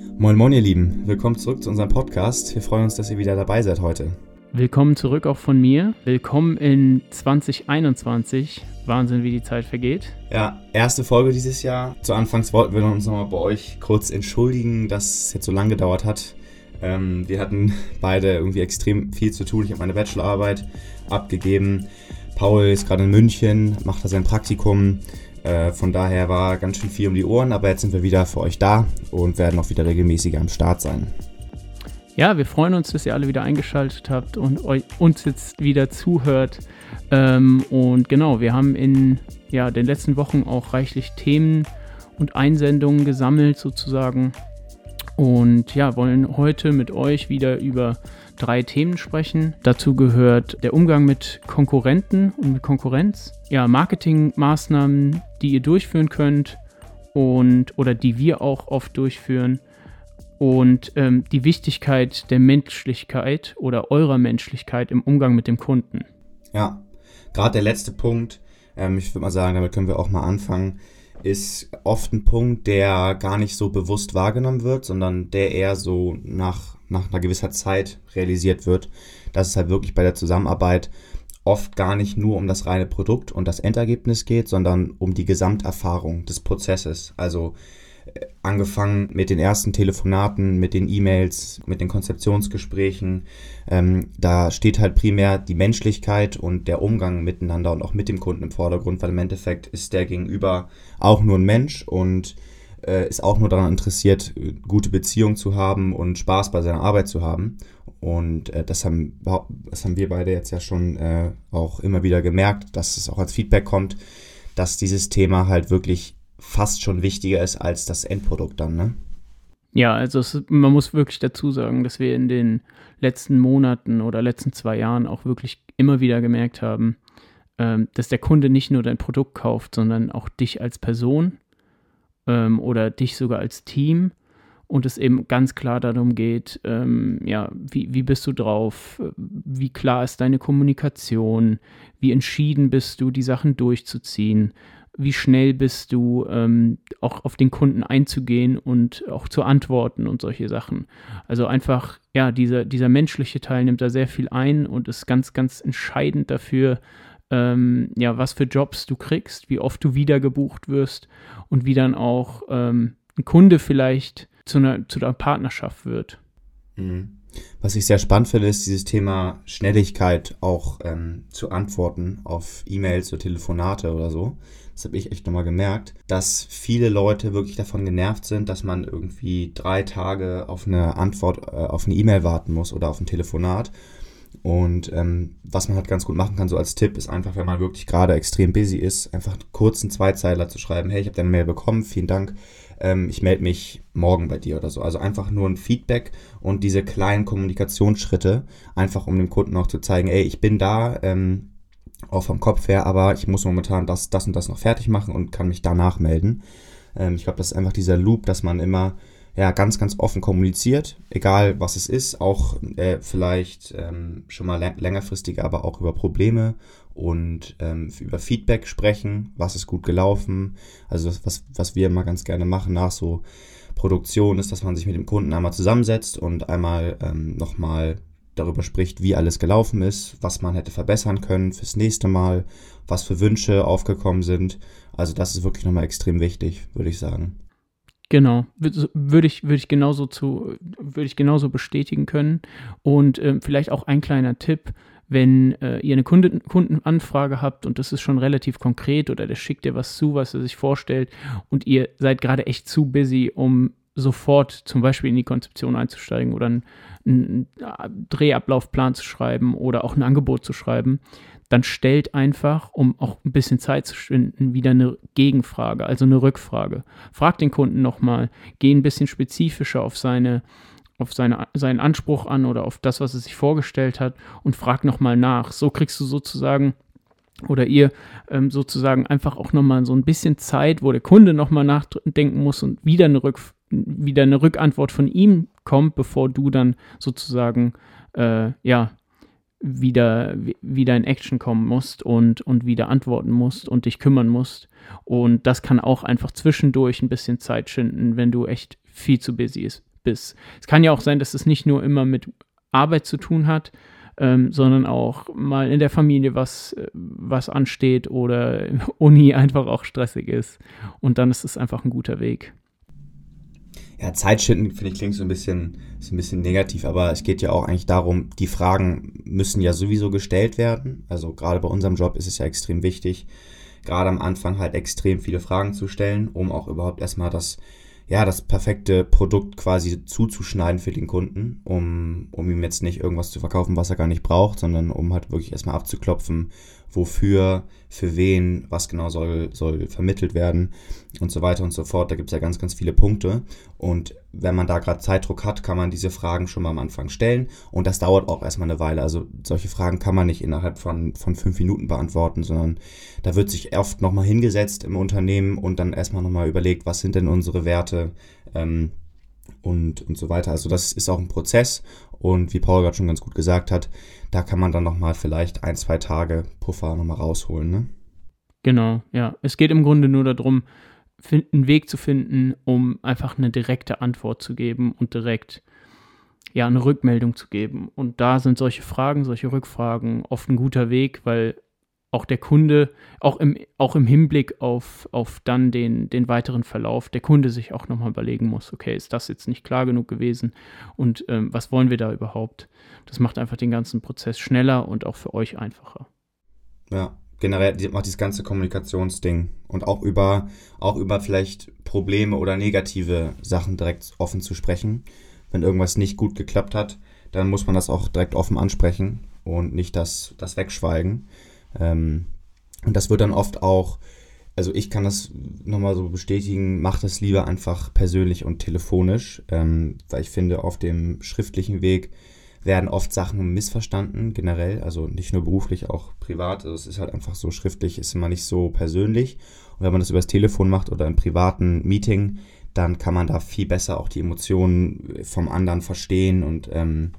Moin Moin ihr Lieben, willkommen zurück zu unserem Podcast. Wir freuen uns, dass ihr wieder dabei seid heute. Willkommen zurück auch von mir. Willkommen in 2021. Wahnsinn, wie die Zeit vergeht. Ja, erste Folge dieses Jahr. Zu Anfangs wollten wir uns nochmal bei euch kurz entschuldigen, dass es jetzt so lange gedauert hat. Ähm, wir hatten beide irgendwie extrem viel zu tun. Ich habe meine Bachelorarbeit abgegeben. Paul ist gerade in München, macht da sein Praktikum. Äh, von daher war ganz schön viel um die Ohren, aber jetzt sind wir wieder für euch da und werden auch wieder regelmäßiger am Start sein. Ja, wir freuen uns, dass ihr alle wieder eingeschaltet habt und euch, uns jetzt wieder zuhört. Ähm, und genau, wir haben in ja, den letzten Wochen auch reichlich Themen und Einsendungen gesammelt sozusagen. Und ja, wollen heute mit euch wieder über drei Themen sprechen. Dazu gehört der Umgang mit Konkurrenten und mit Konkurrenz, ja, Marketingmaßnahmen, die ihr durchführen könnt und oder die wir auch oft durchführen und ähm, die Wichtigkeit der Menschlichkeit oder eurer Menschlichkeit im Umgang mit dem Kunden. Ja, gerade der letzte Punkt, ähm, ich würde mal sagen, damit können wir auch mal anfangen, ist oft ein Punkt, der gar nicht so bewusst wahrgenommen wird, sondern der eher so nach, nach einer gewisser Zeit realisiert wird, dass es halt wirklich bei der Zusammenarbeit oft gar nicht nur um das reine Produkt und das Endergebnis geht, sondern um die Gesamterfahrung des Prozesses. Also äh, angefangen mit den ersten Telefonaten, mit den E-Mails, mit den Konzeptionsgesprächen. Ähm, da steht halt primär die Menschlichkeit und der Umgang miteinander und auch mit dem Kunden im Vordergrund, weil im Endeffekt ist der Gegenüber auch nur ein Mensch und äh, ist auch nur daran interessiert, gute Beziehungen zu haben und Spaß bei seiner Arbeit zu haben. Und äh, das, haben, das haben wir beide jetzt ja schon äh, auch immer wieder gemerkt, dass es auch als Feedback kommt, dass dieses Thema halt wirklich fast schon wichtiger ist als das Endprodukt dann, ne? Ja, also es, man muss wirklich dazu sagen, dass wir in den letzten Monaten oder letzten zwei Jahren auch wirklich immer wieder gemerkt haben, ähm, dass der Kunde nicht nur dein Produkt kauft, sondern auch dich als Person ähm, oder dich sogar als Team und es eben ganz klar darum geht, ähm, ja, wie, wie bist du drauf, wie klar ist deine Kommunikation, wie entschieden bist du, die Sachen durchzuziehen, wie schnell bist du, ähm, auch auf den Kunden einzugehen und auch zu antworten und solche Sachen. Also einfach, ja, dieser, dieser menschliche Teil nimmt da sehr viel ein und ist ganz, ganz entscheidend dafür, ähm, ja, was für Jobs du kriegst, wie oft du wieder gebucht wirst und wie dann auch ähm, ein Kunde vielleicht zu einer, zu einer Partnerschaft wird. Mhm. Was ich sehr spannend finde, ist dieses Thema Schnelligkeit auch ähm, zu antworten auf E-Mails oder Telefonate oder so. Das habe ich echt nochmal gemerkt, dass viele Leute wirklich davon genervt sind, dass man irgendwie drei Tage auf eine Antwort äh, auf eine E-Mail warten muss oder auf ein Telefonat. Und ähm, was man halt ganz gut machen kann, so als Tipp, ist einfach, wenn man wirklich gerade extrem busy ist, einfach einen Zweizeiler zu schreiben, hey, ich habe deine Mail bekommen, vielen Dank, ähm, ich melde mich morgen bei dir oder so. Also einfach nur ein Feedback und diese kleinen Kommunikationsschritte, einfach um dem Kunden auch zu zeigen, ey, ich bin da, ähm, auch vom Kopf her, aber ich muss momentan das, das und das noch fertig machen und kann mich danach melden. Ähm, ich glaube, das ist einfach dieser Loop, dass man immer ja, ganz, ganz offen kommuniziert, egal was es ist, auch äh, vielleicht ähm, schon mal längerfristig, aber auch über Probleme und ähm, über Feedback sprechen, was ist gut gelaufen. Also das, was, was wir immer ganz gerne machen nach so Produktion ist, dass man sich mit dem Kunden einmal zusammensetzt und einmal ähm, nochmal darüber spricht, wie alles gelaufen ist, was man hätte verbessern können fürs nächste Mal, was für Wünsche aufgekommen sind. Also das ist wirklich nochmal extrem wichtig, würde ich sagen. Genau, würde ich, würde ich genauso zu, würde ich genauso bestätigen können. Und äh, vielleicht auch ein kleiner Tipp, wenn äh, ihr eine Kunde, Kundenanfrage habt und das ist schon relativ konkret oder der schickt dir was zu, was er sich vorstellt und ihr seid gerade echt zu busy, um sofort zum Beispiel in die Konzeption einzusteigen oder einen, einen Drehablaufplan zu schreiben oder auch ein Angebot zu schreiben, dann stellt einfach, um auch ein bisschen Zeit zu finden, wieder eine Gegenfrage, also eine Rückfrage. Frag den Kunden nochmal, geh ein bisschen spezifischer auf seine auf seine, seinen Anspruch an oder auf das, was er sich vorgestellt hat und frag nochmal nach. So kriegst du sozusagen oder ihr ähm, sozusagen einfach auch nochmal so ein bisschen Zeit, wo der Kunde nochmal nachdenken muss und wieder eine, Rück, wieder eine Rückantwort von ihm kommt, bevor du dann sozusagen äh, ja wieder, wieder in Action kommen musst und, und wieder antworten musst und dich kümmern musst. Und das kann auch einfach zwischendurch ein bisschen Zeit schinden, wenn du echt viel zu busy ist, bist. Es kann ja auch sein, dass es nicht nur immer mit Arbeit zu tun hat, ähm, sondern auch mal in der Familie was, äh, was ansteht oder Uni einfach auch stressig ist. Und dann ist es einfach ein guter Weg. Ja, Zeitschinden, finde ich, klingt so ein bisschen, ist ein bisschen negativ, aber es geht ja auch eigentlich darum, die Fragen müssen ja sowieso gestellt werden. Also gerade bei unserem Job ist es ja extrem wichtig, gerade am Anfang halt extrem viele Fragen zu stellen, um auch überhaupt erstmal das ja, das perfekte Produkt quasi zuzuschneiden für den Kunden, um, um ihm jetzt nicht irgendwas zu verkaufen, was er gar nicht braucht, sondern um halt wirklich erstmal abzuklopfen, wofür, für wen, was genau soll, soll vermittelt werden und so weiter und so fort. Da gibt es ja ganz, ganz viele Punkte. Und wenn man da gerade Zeitdruck hat, kann man diese Fragen schon mal am Anfang stellen. Und das dauert auch erstmal eine Weile. Also solche Fragen kann man nicht innerhalb von, von fünf Minuten beantworten, sondern da wird sich oft nochmal hingesetzt im Unternehmen und dann erstmal nochmal überlegt, was sind denn unsere Werte. Ähm, und, und so weiter. Also das ist auch ein Prozess und wie Paul gerade schon ganz gut gesagt hat, da kann man dann nochmal vielleicht ein, zwei Tage Puffer nochmal rausholen. Ne? Genau, ja. Es geht im Grunde nur darum, einen Weg zu finden, um einfach eine direkte Antwort zu geben und direkt ja eine Rückmeldung zu geben. Und da sind solche Fragen, solche Rückfragen oft ein guter Weg, weil auch der Kunde, auch im, auch im Hinblick auf, auf dann den, den weiteren Verlauf, der Kunde sich auch nochmal überlegen muss, okay, ist das jetzt nicht klar genug gewesen und ähm, was wollen wir da überhaupt? Das macht einfach den ganzen Prozess schneller und auch für euch einfacher. Ja, generell macht dieses ganze Kommunikationsding und auch über, auch über vielleicht Probleme oder negative Sachen direkt offen zu sprechen. Wenn irgendwas nicht gut geklappt hat, dann muss man das auch direkt offen ansprechen und nicht das, das wegschweigen. Ähm, und das wird dann oft auch, also ich kann das nochmal so bestätigen, macht das lieber einfach persönlich und telefonisch, ähm, weil ich finde, auf dem schriftlichen Weg werden oft Sachen missverstanden, generell, also nicht nur beruflich, auch privat. Also es ist halt einfach so schriftlich, ist immer nicht so persönlich. Und wenn man das übers Telefon macht oder im privaten Meeting, dann kann man da viel besser auch die Emotionen vom anderen verstehen und ähm,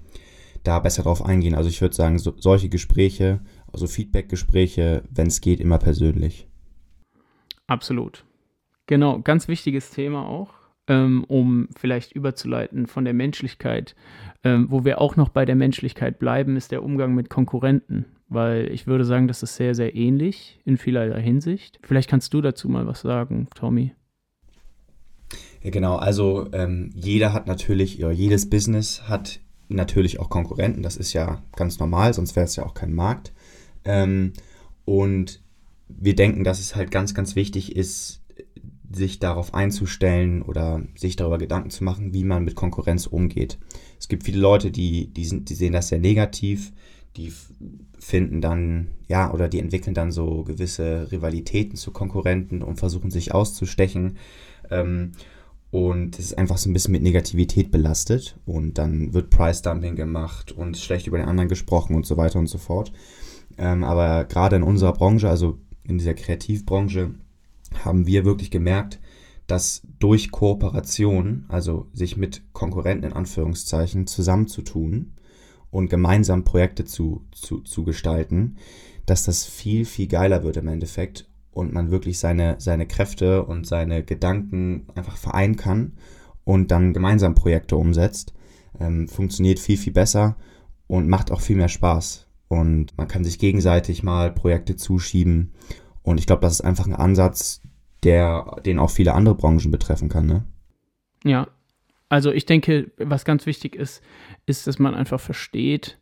da besser drauf eingehen. Also ich würde sagen, so, solche Gespräche also Feedback-Gespräche, wenn es geht, immer persönlich. Absolut. Genau, ganz wichtiges Thema auch, ähm, um vielleicht überzuleiten von der Menschlichkeit. Ähm, wo wir auch noch bei der Menschlichkeit bleiben, ist der Umgang mit Konkurrenten. Weil ich würde sagen, das ist sehr, sehr ähnlich in vielerlei Hinsicht. Vielleicht kannst du dazu mal was sagen, Tommy. Ja, genau. Also ähm, jeder hat natürlich, ja, jedes Business hat natürlich auch Konkurrenten. Das ist ja ganz normal, sonst wäre es ja auch kein Markt. Ähm, und wir denken, dass es halt ganz, ganz wichtig ist, sich darauf einzustellen oder sich darüber Gedanken zu machen, wie man mit Konkurrenz umgeht. Es gibt viele Leute, die, die, sind, die sehen das sehr negativ, die finden dann, ja, oder die entwickeln dann so gewisse Rivalitäten zu Konkurrenten und versuchen sich auszustechen. Ähm, und es ist einfach so ein bisschen mit Negativität belastet und dann wird Price Dumping gemacht und schlecht über den anderen gesprochen und so weiter und so fort. Ähm, aber gerade in unserer Branche, also in dieser Kreativbranche, haben wir wirklich gemerkt, dass durch Kooperation, also sich mit Konkurrenten in Anführungszeichen zusammenzutun und gemeinsam Projekte zu, zu, zu gestalten, dass das viel, viel geiler wird im Endeffekt und man wirklich seine, seine Kräfte und seine Gedanken einfach vereinen kann und dann gemeinsam Projekte umsetzt. Ähm, funktioniert viel, viel besser und macht auch viel mehr Spaß und man kann sich gegenseitig mal Projekte zuschieben. Und ich glaube, das ist einfach ein Ansatz, der den auch viele andere Branchen betreffen kann. Ne? Ja, also ich denke, was ganz wichtig ist, ist, dass man einfach versteht,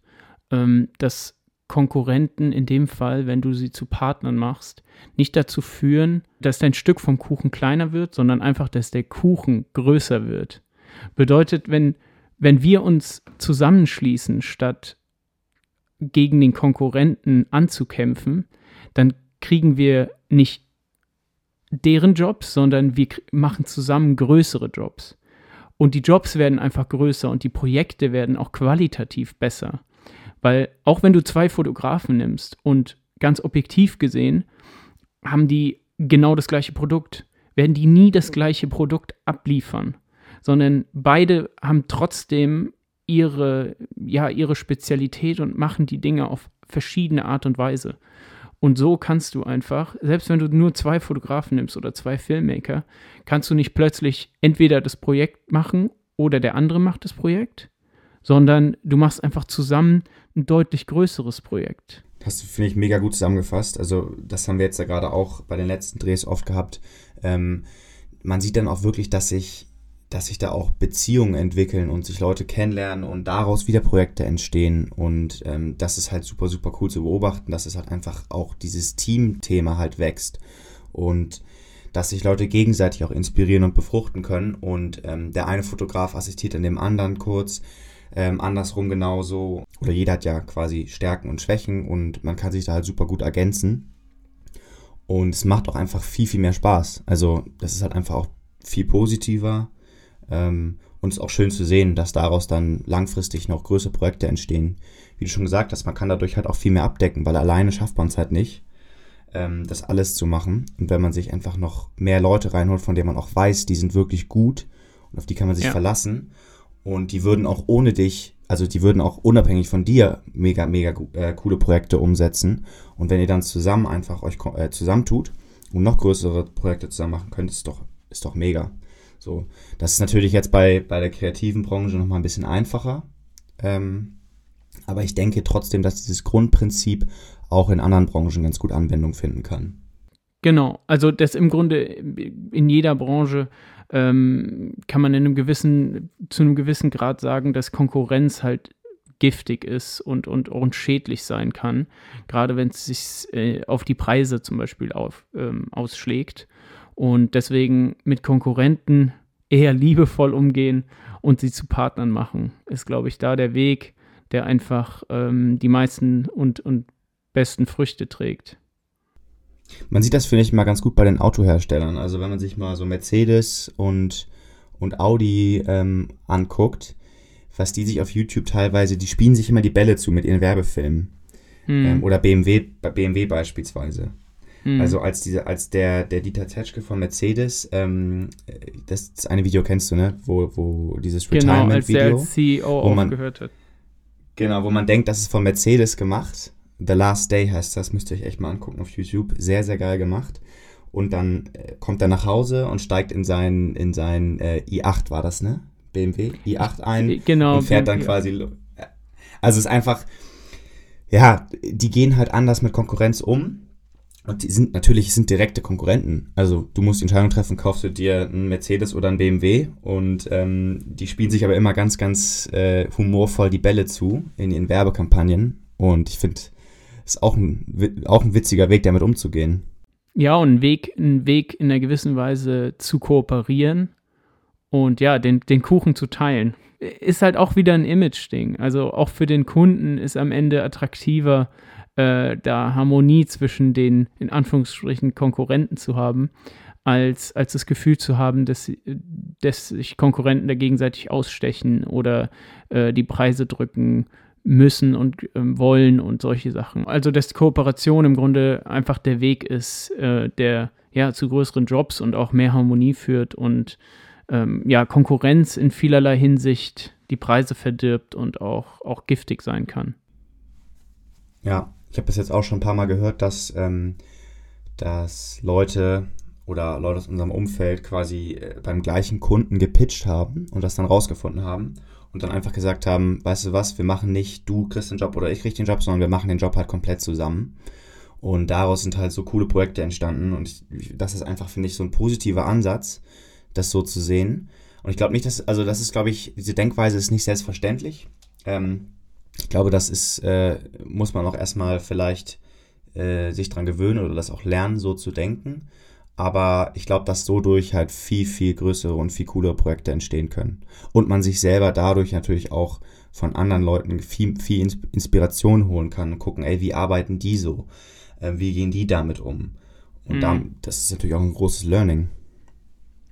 ähm, dass Konkurrenten in dem Fall, wenn du sie zu Partnern machst, nicht dazu führen, dass dein Stück vom Kuchen kleiner wird, sondern einfach, dass der Kuchen größer wird. Bedeutet, wenn, wenn wir uns zusammenschließen, statt gegen den Konkurrenten anzukämpfen, dann kriegen wir nicht deren Jobs, sondern wir machen zusammen größere Jobs. Und die Jobs werden einfach größer und die Projekte werden auch qualitativ besser. Weil auch wenn du zwei Fotografen nimmst und ganz objektiv gesehen haben die genau das gleiche Produkt, werden die nie das gleiche Produkt abliefern, sondern beide haben trotzdem ihre, ja, ihre Spezialität und machen die Dinge auf verschiedene Art und Weise. Und so kannst du einfach, selbst wenn du nur zwei Fotografen nimmst oder zwei Filmmaker, kannst du nicht plötzlich entweder das Projekt machen oder der andere macht das Projekt, sondern du machst einfach zusammen ein deutlich größeres Projekt. Hast du, finde ich, mega gut zusammengefasst. Also, das haben wir jetzt ja gerade auch bei den letzten Drehs oft gehabt. Ähm, man sieht dann auch wirklich, dass sich, dass sich da auch Beziehungen entwickeln und sich Leute kennenlernen und daraus wieder Projekte entstehen. Und ähm, das ist halt super, super cool zu beobachten, dass es halt einfach auch dieses Team-Thema halt wächst. Und dass sich Leute gegenseitig auch inspirieren und befruchten können. Und ähm, der eine Fotograf assistiert dann dem anderen kurz ähm, andersrum genauso. Oder jeder hat ja quasi Stärken und Schwächen und man kann sich da halt super gut ergänzen. Und es macht auch einfach viel, viel mehr Spaß. Also das ist halt einfach auch viel positiver. Ähm, und es ist auch schön zu sehen, dass daraus dann langfristig noch größere Projekte entstehen. Wie du schon gesagt hast, man kann dadurch halt auch viel mehr abdecken, weil alleine schafft man es halt nicht, ähm, das alles zu machen. Und wenn man sich einfach noch mehr Leute reinholt, von denen man auch weiß, die sind wirklich gut und auf die kann man sich ja. verlassen und die würden auch ohne dich, also die würden auch unabhängig von dir mega, mega äh, coole Projekte umsetzen. Und wenn ihr dann zusammen einfach euch äh, zusammentut und noch größere Projekte zusammen machen könnt, ist doch, ist doch mega. So, das ist natürlich jetzt bei, bei der kreativen Branche nochmal ein bisschen einfacher. Ähm, aber ich denke trotzdem, dass dieses Grundprinzip auch in anderen Branchen ganz gut Anwendung finden kann. Genau, also das im Grunde in jeder Branche ähm, kann man in einem gewissen, zu einem gewissen Grad sagen, dass Konkurrenz halt giftig ist und, und, und schädlich sein kann, gerade wenn es sich äh, auf die Preise zum Beispiel auf, ähm, ausschlägt. Und deswegen mit Konkurrenten eher liebevoll umgehen und sie zu Partnern machen, ist, glaube ich, da der Weg, der einfach ähm, die meisten und, und besten Früchte trägt. Man sieht das, finde ich, mal ganz gut bei den Autoherstellern. Also wenn man sich mal so Mercedes und, und Audi ähm, anguckt, was die sich auf YouTube teilweise, die spielen sich immer die Bälle zu mit ihren Werbefilmen. Hm. Ähm, oder BMW, BMW beispielsweise. Hm. Also als diese, als der, der Dieter Zetschke von Mercedes, ähm, das, das eine Video kennst du, ne? Wo, wo dieses Retirement-Video. Genau, als der als CEO wo man, aufgehört hat. Genau, wo man denkt, das ist von Mercedes gemacht The Last Day heißt das, müsst ihr euch echt mal angucken auf YouTube. Sehr, sehr geil gemacht. Und dann äh, kommt er nach Hause und steigt in sein, in sein äh, i8 war das, ne? BMW i8 ein genau, und fährt dann quasi. Also es ist einfach, ja, die gehen halt anders mit Konkurrenz um. Und die sind natürlich sind direkte Konkurrenten. Also du musst die Entscheidung treffen, kaufst du dir einen Mercedes oder einen BMW und ähm, die spielen sich aber immer ganz, ganz äh, humorvoll die Bälle zu in ihren Werbekampagnen. Und ich finde, ist auch ein, auch ein witziger Weg, damit umzugehen. Ja, und ein Weg, ein Weg in einer gewissen Weise zu kooperieren und ja, den, den Kuchen zu teilen. Ist halt auch wieder ein Image-Ding. Also auch für den Kunden ist am Ende attraktiver, äh, da Harmonie zwischen den, in Anführungsstrichen, Konkurrenten zu haben, als, als das Gefühl zu haben, dass, dass sich Konkurrenten da gegenseitig ausstechen oder äh, die Preise drücken müssen und ähm, wollen und solche Sachen. Also dass Kooperation im Grunde einfach der Weg ist, äh, der ja zu größeren Jobs und auch mehr Harmonie führt und ähm, ja Konkurrenz in vielerlei Hinsicht die Preise verdirbt und auch, auch giftig sein kann. Ja, ich habe das jetzt auch schon ein paar Mal gehört, dass, ähm, dass Leute oder Leute aus unserem Umfeld quasi äh, beim gleichen Kunden gepitcht haben und das dann rausgefunden haben und dann einfach gesagt haben, weißt du was, wir machen nicht, du kriegst den Job oder ich krieg den Job, sondern wir machen den Job halt komplett zusammen. Und daraus sind halt so coole Projekte entstanden und ich, das ist einfach, finde ich, so ein positiver Ansatz, das so zu sehen. Und ich glaube nicht, dass, also das ist, glaube ich, diese Denkweise ist nicht selbstverständlich. Ähm, ich glaube, das ist, äh, muss man auch erstmal vielleicht äh, sich dran gewöhnen oder das auch lernen, so zu denken. Aber ich glaube, dass so durch halt viel, viel größere und viel coolere Projekte entstehen können. Und man sich selber dadurch natürlich auch von anderen Leuten viel, viel Inspiration holen kann und gucken, ey, wie arbeiten die so? Äh, wie gehen die damit um? Und mhm. da, das ist natürlich auch ein großes Learning.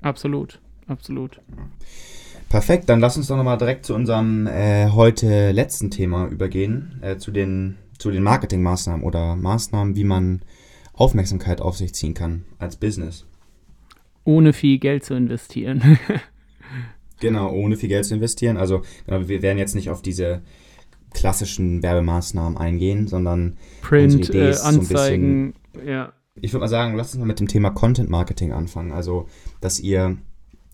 Absolut, absolut. Perfekt, dann lass uns doch nochmal direkt zu unserem äh, heute letzten Thema übergehen, äh, zu den, zu den Marketingmaßnahmen oder Maßnahmen, wie man Aufmerksamkeit auf sich ziehen kann als Business. Ohne viel Geld zu investieren. genau, ohne viel Geld zu investieren. Also genau, wir werden jetzt nicht auf diese klassischen Werbemaßnahmen eingehen, sondern Print, äh, Anzeigen, so ja. Ich würde mal sagen, lass uns mal mit dem Thema Content Marketing anfangen. Also, dass ihr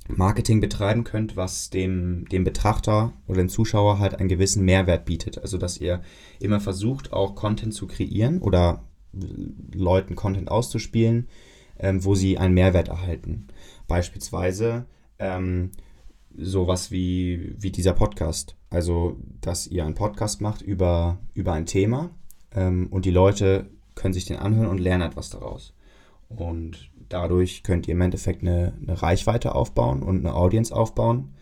Marketing betreiben könnt, was dem, dem Betrachter oder dem Zuschauer halt einen gewissen Mehrwert bietet. Also dass ihr immer versucht, auch Content zu kreieren oder Leuten Content auszuspielen, ähm, wo sie einen Mehrwert erhalten. Beispielsweise ähm, sowas wie, wie dieser Podcast. Also, dass ihr einen Podcast macht über, über ein Thema ähm, und die Leute können sich den anhören und lernen etwas daraus. Und dadurch könnt ihr im Endeffekt eine, eine Reichweite aufbauen und eine Audience aufbauen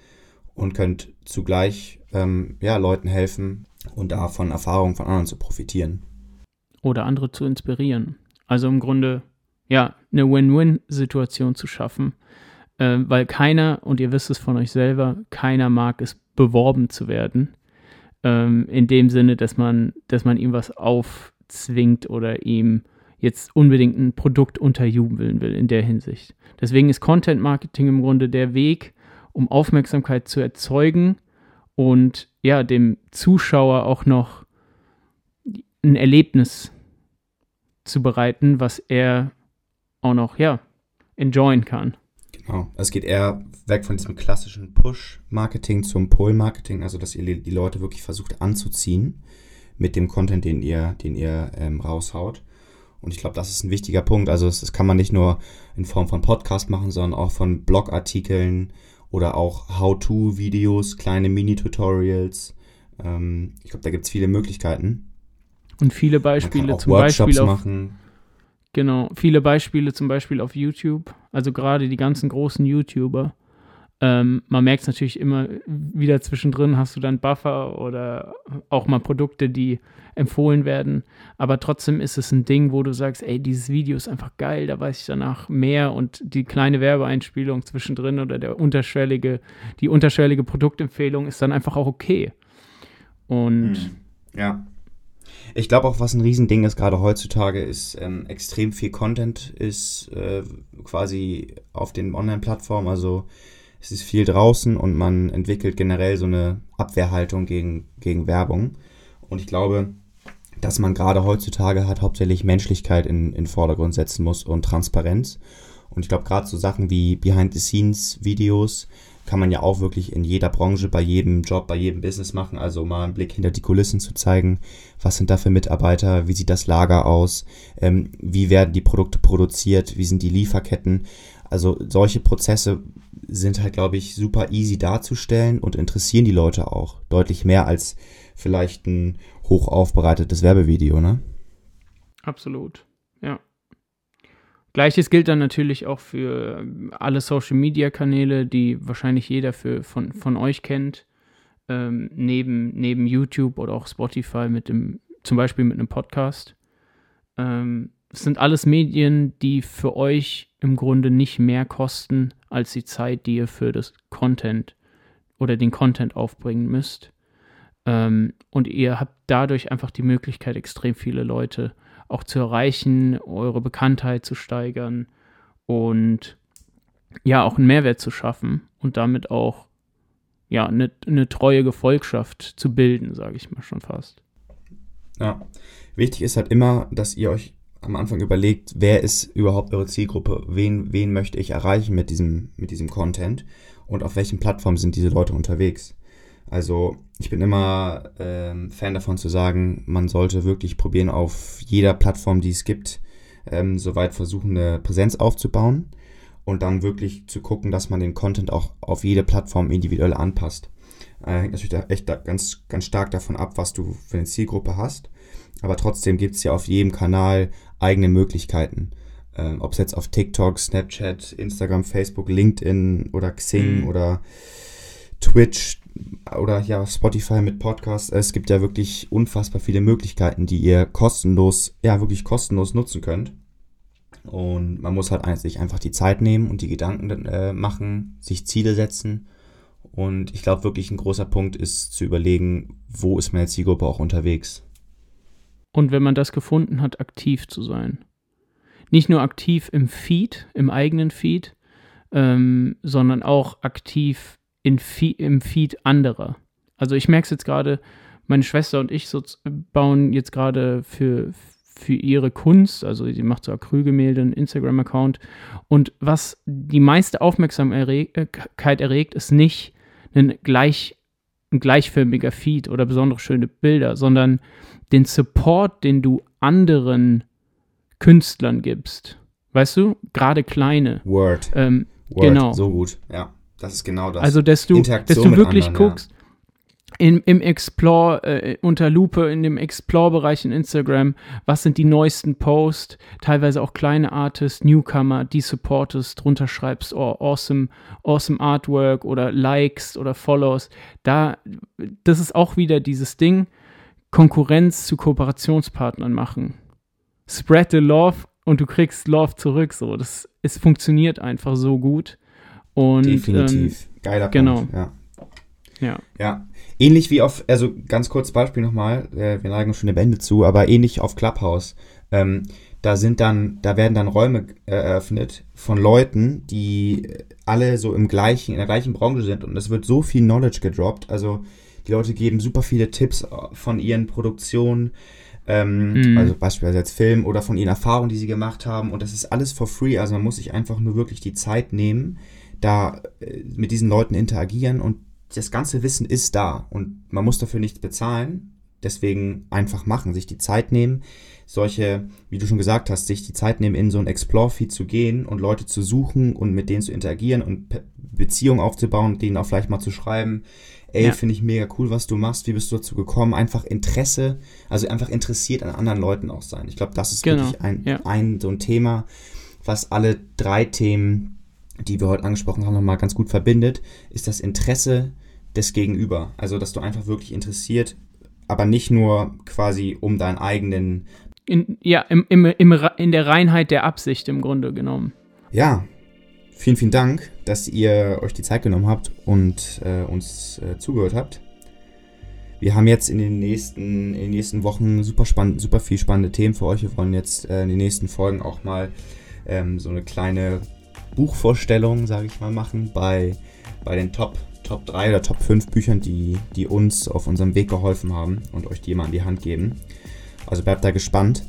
und könnt zugleich ähm, ja, Leuten helfen und davon Erfahrungen von anderen zu profitieren. Oder andere zu inspirieren. Also im Grunde, ja, eine Win-Win-Situation zu schaffen äh, weil keiner, und ihr wisst es von euch selber, keiner mag es, beworben zu werden. Ähm, in dem Sinne, dass man, dass man ihm was aufzwingt oder ihm jetzt unbedingt ein Produkt unterjubeln will in der Hinsicht. Deswegen ist Content Marketing im Grunde der Weg, um Aufmerksamkeit zu erzeugen und ja, dem Zuschauer auch noch ein Erlebnis zu bereiten, was er auch noch, ja, enjoyen kann. Genau. Es geht eher weg von diesem klassischen Push-Marketing zum Pull-Marketing, also dass ihr die Leute wirklich versucht anzuziehen mit dem Content, den ihr, den ihr ähm, raushaut. Und ich glaube, das ist ein wichtiger Punkt. Also das, das, kann man nicht nur in Form von Podcast machen, sondern auch von Blogartikeln oder auch How-to-Videos, kleine Mini-Tutorials. Ähm, ich glaube, da gibt es viele Möglichkeiten. Und viele Beispiele zum Workshops Beispiel auf, machen. Genau, viele Beispiele zum Beispiel auf YouTube, also gerade die ganzen großen YouTuber. Ähm, man merkt es natürlich immer wieder zwischendrin, hast du dann Buffer oder auch mal Produkte, die empfohlen werden. Aber trotzdem ist es ein Ding, wo du sagst, ey, dieses Video ist einfach geil, da weiß ich danach mehr und die kleine Werbeeinspielung zwischendrin oder der unterschwellige, die unterschwellige Produktempfehlung ist dann einfach auch okay. Und hm. ja. Ich glaube auch, was ein Riesending ist, gerade heutzutage, ist ähm, extrem viel Content ist äh, quasi auf den Online-Plattformen. Also es ist viel draußen und man entwickelt generell so eine Abwehrhaltung gegen, gegen Werbung. Und ich glaube, dass man gerade heutzutage hat hauptsächlich Menschlichkeit in, in Vordergrund setzen muss und Transparenz. Und ich glaube, gerade so Sachen wie Behind-the-Scenes-Videos, kann man ja auch wirklich in jeder Branche, bei jedem Job, bei jedem Business machen. Also mal einen Blick hinter die Kulissen zu zeigen, was sind da für Mitarbeiter, wie sieht das Lager aus, ähm, wie werden die Produkte produziert, wie sind die Lieferketten. Also solche Prozesse sind halt, glaube ich, super easy darzustellen und interessieren die Leute auch deutlich mehr als vielleicht ein hoch aufbereitetes Werbevideo, ne? Absolut, ja. Gleiches gilt dann natürlich auch für ähm, alle Social-Media-Kanäle, die wahrscheinlich jeder für, von, von euch kennt, ähm, neben, neben YouTube oder auch Spotify mit dem, zum Beispiel mit einem Podcast. Ähm, es sind alles Medien, die für euch im Grunde nicht mehr kosten als die Zeit, die ihr für das Content oder den Content aufbringen müsst. Ähm, und ihr habt dadurch einfach die Möglichkeit, extrem viele Leute auch zu erreichen, eure Bekanntheit zu steigern und ja, auch einen Mehrwert zu schaffen und damit auch ja, eine, eine treue Gefolgschaft zu bilden, sage ich mal schon fast. Ja, wichtig ist halt immer, dass ihr euch am Anfang überlegt, wer ist überhaupt eure Zielgruppe, wen, wen möchte ich erreichen mit diesem, mit diesem Content und auf welchen Plattformen sind diese Leute unterwegs. Also ich bin immer ähm, Fan davon zu sagen, man sollte wirklich probieren, auf jeder Plattform, die es gibt, ähm, soweit versuchen, eine Präsenz aufzubauen und dann wirklich zu gucken, dass man den Content auch auf jede Plattform individuell anpasst. Äh, hängt natürlich da echt da ganz, ganz stark davon ab, was du für eine Zielgruppe hast. Aber trotzdem gibt es ja auf jedem Kanal eigene Möglichkeiten. Äh, Ob es jetzt auf TikTok, Snapchat, Instagram, Facebook, LinkedIn oder Xing mhm. oder Twitch, oder ja, Spotify mit Podcasts. Es gibt ja wirklich unfassbar viele Möglichkeiten, die ihr kostenlos, ja, wirklich kostenlos nutzen könnt. Und man muss halt sich einfach die Zeit nehmen und die Gedanken äh, machen, sich Ziele setzen. Und ich glaube wirklich ein großer Punkt ist zu überlegen, wo ist meine Zielgruppe auch unterwegs. Und wenn man das gefunden hat, aktiv zu sein. Nicht nur aktiv im Feed, im eigenen Feed, ähm, sondern auch aktiv in im Feed anderer. Also ich merke es jetzt gerade, meine Schwester und ich so bauen jetzt gerade für, für ihre Kunst. Also sie macht so Acrylgemälde, einen Instagram-Account. Und was die meiste Aufmerksamkeit erregt, ist nicht ein, gleich, ein gleichförmiger Feed oder besonders schöne Bilder, sondern den Support, den du anderen Künstlern gibst. Weißt du? Gerade kleine. Word. Ähm, Word. genau. So gut. Ja, das ist genau das. Also, dass du, dass du wirklich anderen, ja. In, im Explore, äh, unter Lupe, in dem Explore-Bereich in Instagram, was sind die neuesten Posts, teilweise auch kleine Artists, Newcomer, die supportest, drunter schreibst, oh, awesome, awesome Artwork oder Likes oder Follows. Da, das ist auch wieder dieses Ding, Konkurrenz zu Kooperationspartnern machen. Spread the love und du kriegst Love zurück. So, das, es funktioniert einfach so gut. Und, Definitiv. Geiler genau. Punkt. Ja. Ähm, ja. Ja, ähnlich wie auf, also ganz kurz Beispiel nochmal, äh, wir neigen schon dem Ende zu, aber ähnlich auf Clubhouse. Ähm, da sind dann, da werden dann Räume äh, eröffnet von Leuten, die alle so im gleichen, in der gleichen Branche sind und es wird so viel Knowledge gedroppt. Also die Leute geben super viele Tipps von ihren Produktionen, ähm, Mhm. also beispielsweise als Film oder von ihren Erfahrungen, die sie gemacht haben und das ist alles for free. Also man muss sich einfach nur wirklich die Zeit nehmen, da äh, mit diesen Leuten interagieren und das ganze Wissen ist da und man muss dafür nichts bezahlen. Deswegen einfach machen, sich die Zeit nehmen, solche, wie du schon gesagt hast, sich die Zeit nehmen, in so ein Explore-Feed zu gehen und Leute zu suchen und mit denen zu interagieren und Beziehungen aufzubauen, denen auch vielleicht mal zu schreiben, ey, Ja. finde ich mega cool, was du machst, wie bist du dazu gekommen? Einfach Interesse, also einfach interessiert an anderen Leuten auch sein. Ich glaube, das ist Genau, wirklich ein, ja. ein so ein Thema, was alle drei Themen, die wir heute angesprochen haben, nochmal ganz gut verbindet, ist das Interesse des Gegenüber. Also, dass du einfach wirklich interessiert, aber nicht nur quasi um deinen eigenen, In, ja, im, im, im, in der Reinheit der Absicht im Grunde genommen. ja, vielen, vielen Dank, dass ihr euch die Zeit genommen habt und äh, uns äh, zugehört habt. Wir haben jetzt in den nächsten, in den nächsten Wochen super spannend, super viel spannende Themen für euch. Wir wollen jetzt äh, in den nächsten Folgen auch mal ähm, so eine kleine Buchvorstellung, sage ich mal, machen bei, bei den Top, Top 3 oder Top 5 Büchern, die, die uns auf unserem Weg geholfen haben und euch die mal an die Hand geben. Also bleibt da gespannt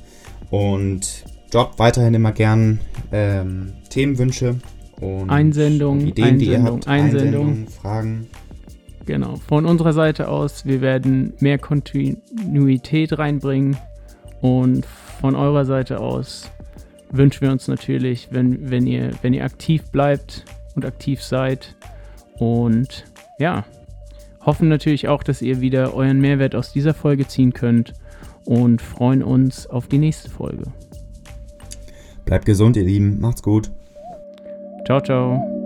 und droppt weiterhin immer gern ähm, Themenwünsche und Einsendungen, und Ideen, die ihr Einsendung, habt, Einsendung. Einsendungen, Fragen. Genau. Von unserer Seite aus, wir werden mehr Kontinuität reinbringen. Und von eurer Seite aus wünschen wir uns natürlich, wenn, wenn, ihr, wenn ihr aktiv bleibt und aktiv seid. Und ja, hoffen natürlich auch, dass ihr wieder euren Mehrwert aus dieser Folge ziehen könnt und freuen uns auf die nächste Folge. Bleibt gesund, ihr Lieben. Macht's gut. Ciao, ciao.